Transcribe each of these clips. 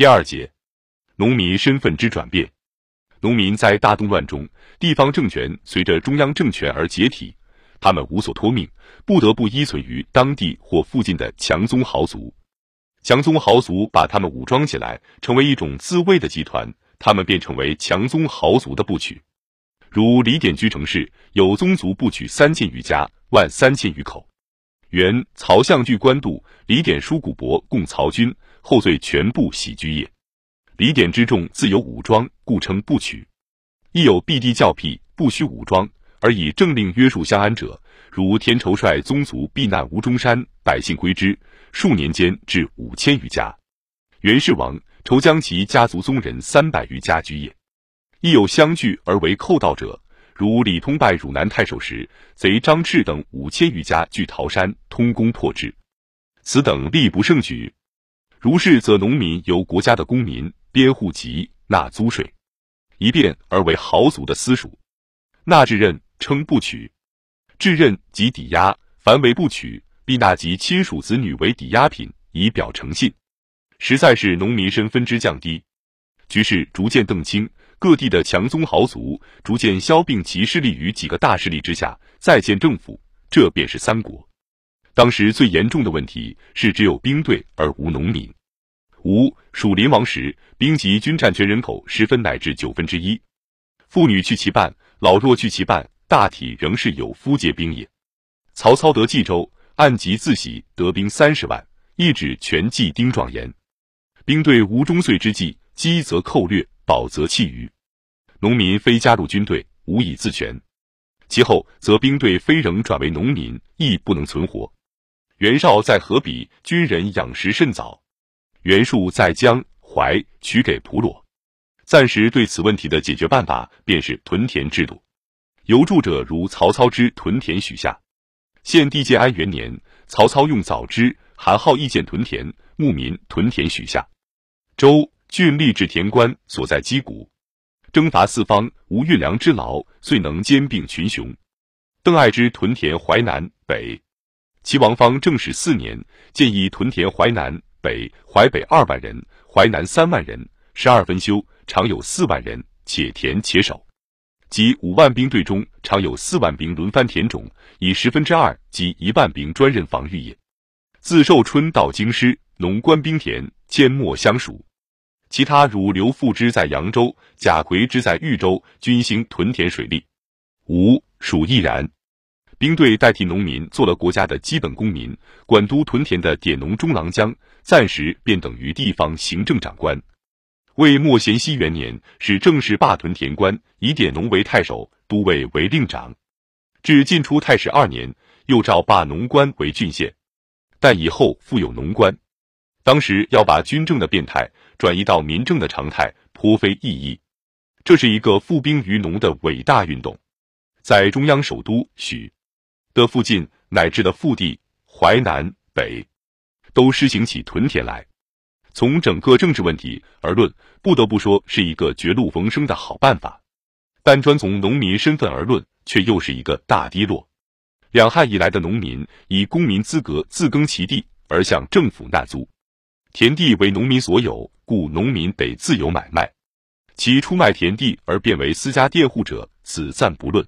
第二节，农民身份之转变。农民在大动乱中，地方政权随着中央政权而解体，他们无所托命，不得不依存于当地或附近的强宗豪族。强宗豪族把他们武装起来，成为一种自卫的集团，他们便成为强宗豪族的部曲。如李典居城市有宗族部曲三千余家，万三千余口。原曹相据官渡，李典书古伯共曹军，后遂全部徙居也。李典之众自有武装，故称不取。亦有避地教辟，不需武装而以政令约束相安者，如天仇率宗族避难吴中山，百姓归之，数年间至五千余家。袁氏王仇将其家族宗人三百余家居也。亦有相聚而为寇盗者，如李通拜汝南太守时，贼张炽等五千余家据桃山，通攻破之。此等力不胜举。如是，则农民由国家的公民。编户籍纳租税，一变而为豪族的私属。纳制任称不取，制任即抵押，凡为不取，必纳及亲属子女为抵押品，以表诚信。实在是农民身分之降低，局势逐渐澄清，各地的强宗豪族逐渐消并其势力于几个大势力之下，再建政府，这便是三国。当时最严重的问题是，只有兵队而无农民。吴蜀临王时，兵及军占全人口十分乃至九分之一，妇女去其半，老弱去其半，大体仍是有夫皆兵也。曹操得冀州，按籍自喜，得兵三十万，一指全计丁壮言。兵队无中岁之计，饥则寇掠，饱则弃余。农民非加入军队，无以自全。其后则兵队非仍转为农民，亦不能存活。袁绍在河比，军人养食甚早。袁术在江淮取给普罗，暂时对此问题的解决办法便是屯田制度。有著者如曹操之屯田许下。献帝建安元年，曹操用枣枝，韩浩意见屯田，牧民屯田许下。周郡吏治田官所在击鼓，征伐四方，无运粮之劳，遂能兼并群雄。邓艾之屯田淮南北，齐王方正始四年，建议屯田淮南。北淮北二万人，淮南三万人，十二分修，常有四万人，且田且守。即五万兵队中，常有四万兵轮番田种，以十分之二及一万兵专任防御也。自寿春到京师，农官兵田阡陌相属。其他如刘富之在扬州，贾逵之在豫州，均兴屯田水利。吴蜀亦然。兵队代替农民做了国家的基本公民，管督屯田的典农中郎将，暂时便等于地方行政长官。魏莫咸熙元年，使正式罢屯田官，以典农为太守，都尉为令长。至晋初太史二年，又诏罢农官为郡县，但以后复有农官。当时要把军政的变态转移到民政的常态，颇非易义。这是一个复兵于农的伟大运动，在中央首都许。的附近乃至的腹地淮南北，都施行起屯田来。从整个政治问题而论，不得不说是一个绝路逢生的好办法。但专从农民身份而论，却又是一个大低落。两汉以来的农民以公民资格自耕其地，而向政府纳租。田地为农民所有，故农民得自由买卖。其出卖田地而变为私家佃户者，此暂不论。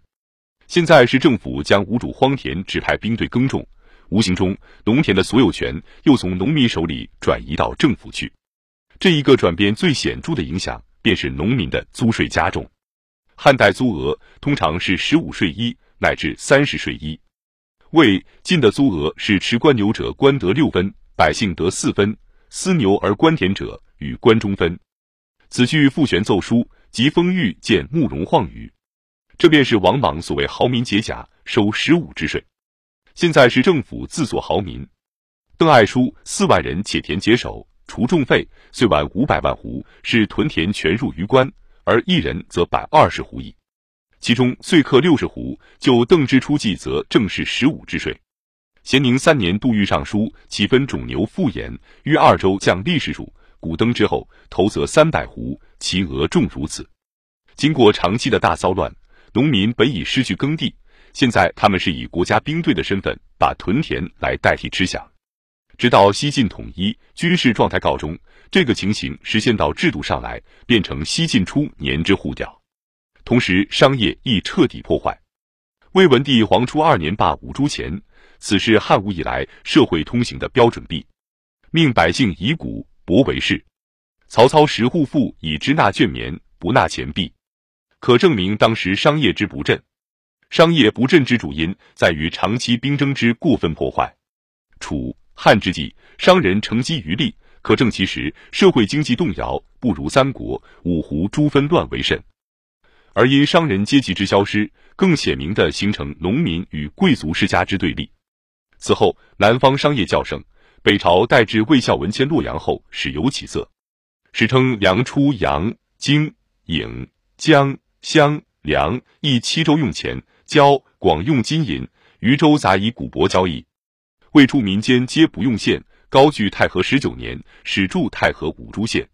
现在是政府将无主荒田指派兵队耕种，无形中农田的所有权又从农民手里转移到政府去。这一个转变最显著的影响，便是农民的租税加重。汉代租额通常是十五税一乃至三十税一，魏晋的租额是持官牛者官得六分，百姓得四分；私牛而官田者与官中分。此句复旋奏书，即封玉见慕容晃宇。这便是王莽所谓豪民解甲收十五之税，现在是政府自作豪民。邓艾书四万人且田解手，除重费，遂完五百万斛，是屯田全入于官，而一人则百二十斛矣。其中岁克六十斛，就邓之初计，则正是十五之税。咸宁三年，杜预上书，其分种牛复言，于二州降历史数。古登之后，头则三百斛，其额重如此。经过长期的大骚乱。农民本已失去耕地，现在他们是以国家兵队的身份把屯田来代替吃饷。直到西晋统一，军事状态告终，这个情形实现到制度上来，变成西晋初年之户调。同时，商业亦彻底破坏。魏文帝黄初二年罢五铢钱，此是汉武以来社会通行的标准币，命百姓以谷帛为市。曹操十户赋以支纳绢棉，不纳钱币，可证明当时商业之不振。商业不振之主因在于长期兵争之过分破坏。楚汉之际，商人乘机渔利，可证其实社会经济动摇不如三国五胡诸纷乱为甚。而因商人阶级之消失，更显明的形成农民与贵族世家之对立。此后，南方商业较盛，北朝代至魏孝文迁洛阳后，始有起色。史称梁出阳、荆、颍、江、襄、梁一七州用钱，交广用金银，余州杂以古帛交易。未出民间皆不用线，高据太和十九年，始筑太和五铢县。